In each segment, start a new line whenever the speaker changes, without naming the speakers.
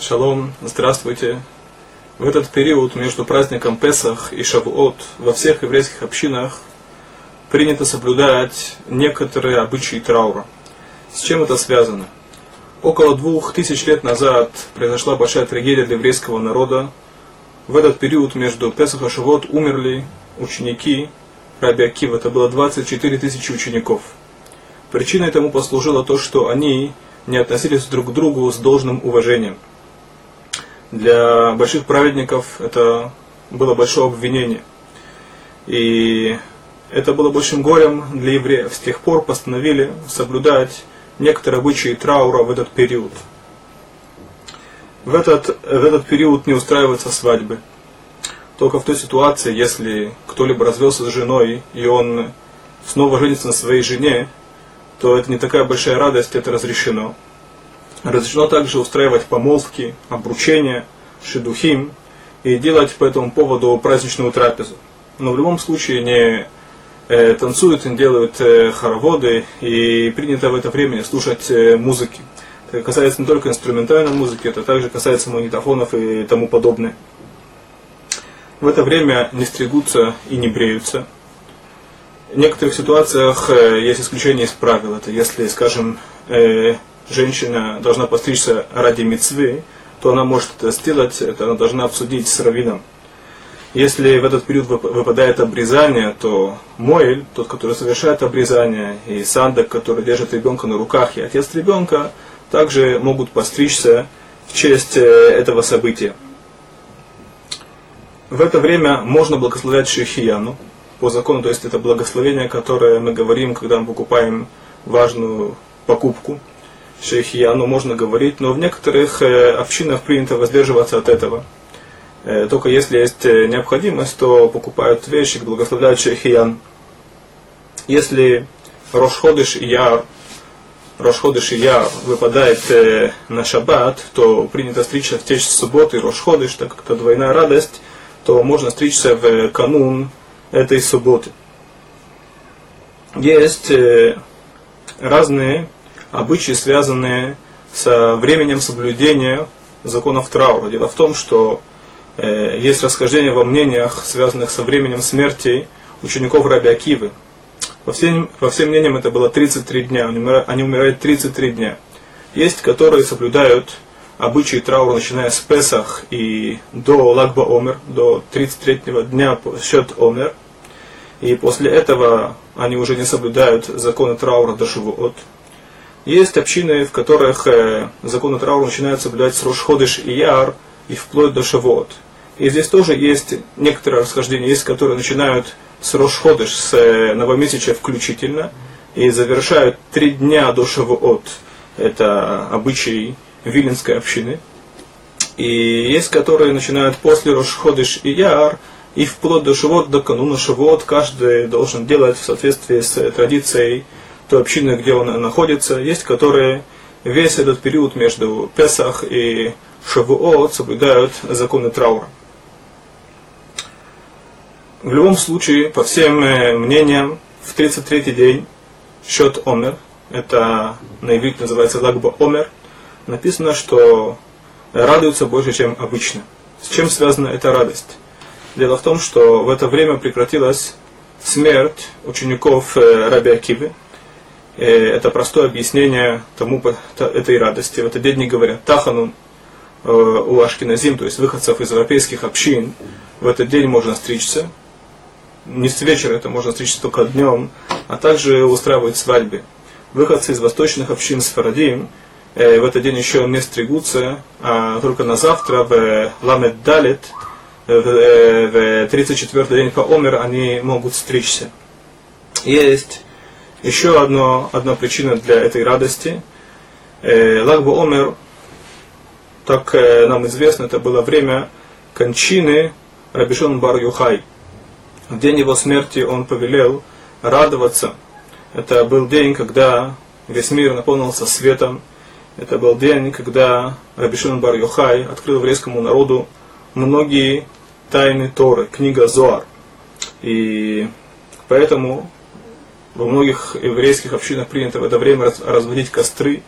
Шалом, здравствуйте. В этот период между праздником Песах и Шавуот во всех еврейских общинах принято соблюдать некоторые обычаи траура. С чем это связано? Около двух тысяч лет назад произошла большая трагедия для еврейского народа. В этот период между Песах и Шавуот умерли ученики Раби Акива. Это было 24 тысячи учеников. Причиной тому послужило то, что они не относились друг к другу с должным уважением – для больших праведников это было большое обвинение. И это было большим горем для евреев. С тех пор постановили соблюдать некоторые обычаи траура в этот период. В этот, в этот период не устраиваются свадьбы. Только в той ситуации, если кто-либо развелся с женой, и он снова женится на своей жене, то это не такая большая радость, это разрешено. Разрешено также устраивать помолвки, обручения, шедухим и делать по этому поводу праздничную трапезу. Но в любом случае не э, танцуют, не делают э, хороводы и принято в это время не слушать э, музыки. Это касается не только инструментальной музыки, это также касается магнитофонов и тому подобное. В это время не стригутся и не бреются. В некоторых ситуациях э, есть исключение из правил. Это если, скажем, э, женщина должна постричься ради мецвы, то она может это сделать, это она должна обсудить с раввином. Если в этот период выпадает обрезание, то Моэль, тот, который совершает обрезание, и Сандак, который держит ребенка на руках, и отец ребенка, также могут постричься в честь э, этого события. В это время можно благословлять Шейхияну по закону, то есть это благословение, которое мы говорим, когда мы покупаем важную покупку – шейхияну можно говорить, но в некоторых э, общинах принято воздерживаться от этого. Э, только если есть э, необходимость, то покупают вещи, благословляют шейхиян. Если Рошходыш и Яр, Рошходыш и Яр выпадает на шаббат, то принято стричься в те субботы Рошходыш, так как это двойная радость, то можно стричься в канун этой субботы. Есть разные обычаи, связанные со временем соблюдения законов траура. Дело в том, что э, есть расхождение во мнениях, связанных со временем смерти учеников Раби Акивы. По всем, по всем мнениям это было 33 дня, они умирают, они умирают 33 дня. Есть, которые соблюдают обычаи траура, начиная с Песах и до Лагба Омер, до 33 дня счет Омер. И после этого они уже не соблюдают законы траура до Шивуот. Есть общины, в которых э, законы траура начинают соблюдать с Рошходыш и Яр и вплоть до Шавот. И здесь тоже есть некоторые расхождения, есть, которые начинают с Рошходыш, с э, новомесяча включительно, и завершают три дня до Шавуот. Это обычай Виленской общины. И есть, которые начинают после Рошходыш и Яр, и вплоть до Шавот, до кануна Шавот, каждый должен делать в соответствии с традицией той общины, где он находится. Есть, которые весь этот период между Песах и Шавуот соблюдают законы траура. В любом случае, по всем э, мнениям, в 33-й день счет Омер, это на иврите называется Лагба Омер, написано, что радуются больше, чем обычно. С чем связана эта радость? Дело в том, что в это время прекратилась смерть учеников э, Раби Акивы, это простое объяснение тому, этой радости. В этот день не говорят Таханун э, у Ашкиназим, то есть выходцев из европейских общин, в этот день можно стричься. Не с вечера, это можно стричься только днем, а также устраивают свадьбы. Выходцы из восточных общин с Фарадим э, в этот день еще не стригутся, а только на завтра в Ламед Далит, в 34 день по Омер, они могут стричься. Есть еще одно, одна причина для этой радости. Э, Лагбу Омер, так э, нам известно, это было время кончины Рабишон Бар Юхай. В день его смерти он повелел радоваться. Это был день, когда весь мир наполнился светом. Это был день, когда Рабишон Бар Юхай открыл еврейскому народу многие тайны Торы, книга Зоар. И поэтому во многих еврейских общинах принято в это время разводить костры,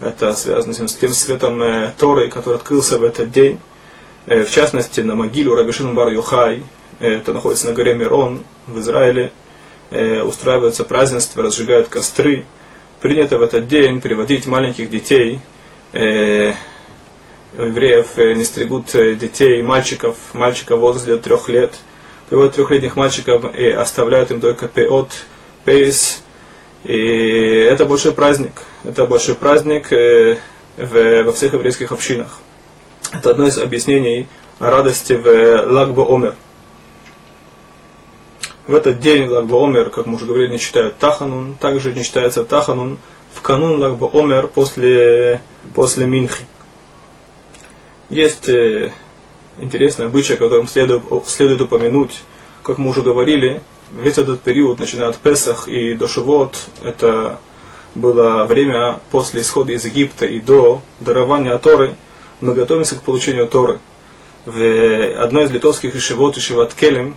Это связано с тем светом э, Торы, который открылся в этот день. Э, в частности, на могилу Рабишин Бар Юхай, э, это находится на горе Мирон в Израиле, устраиваются празднества, разжигают костры. Принято в этот день приводить маленьких детей, евреев не стригут детей, мальчиков, мальчиков в возрасте трех лет, приводят трехлетних мальчиков и оставляют им только пеот, пейс. И это большой праздник. Это большой праздник э, в, во всех еврейских общинах. Это одно из объяснений радости в Лагбо Омер. В этот день Лагбо Омер, как мы уже говорили, не читают Таханун, также не читается Таханун в канун Лагбо Омер после, после Минхи. Есть э, интересное обычай, которым следует, следует упомянуть, как мы уже говорили, весь этот период, начиная от Песах и до Шивот, это было время после исхода из Египта и до дарования Торы, мы готовимся к получению Торы. В одной из литовских ишивот, ишиват Келем,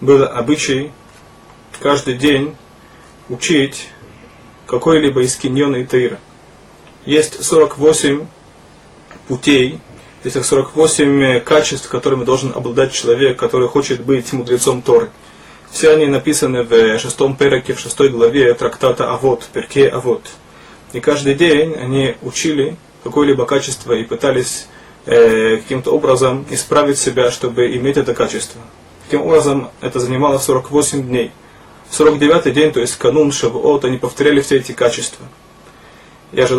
был обычай каждый день учить какой-либо из киньона и Таира. Есть 48 путей, есть 48 качеств, которыми должен обладать человек, который хочет быть мудрецом Торы. Все они написаны в шестом переке, в шестой главе трактата Авод, перке Авод. И каждый день они учили какое-либо качество и пытались э, каким-то образом исправить себя, чтобы иметь это качество. Таким образом, это занимало 48 дней. В 49 день, то есть канун Шавуот, они повторяли все эти качества. Я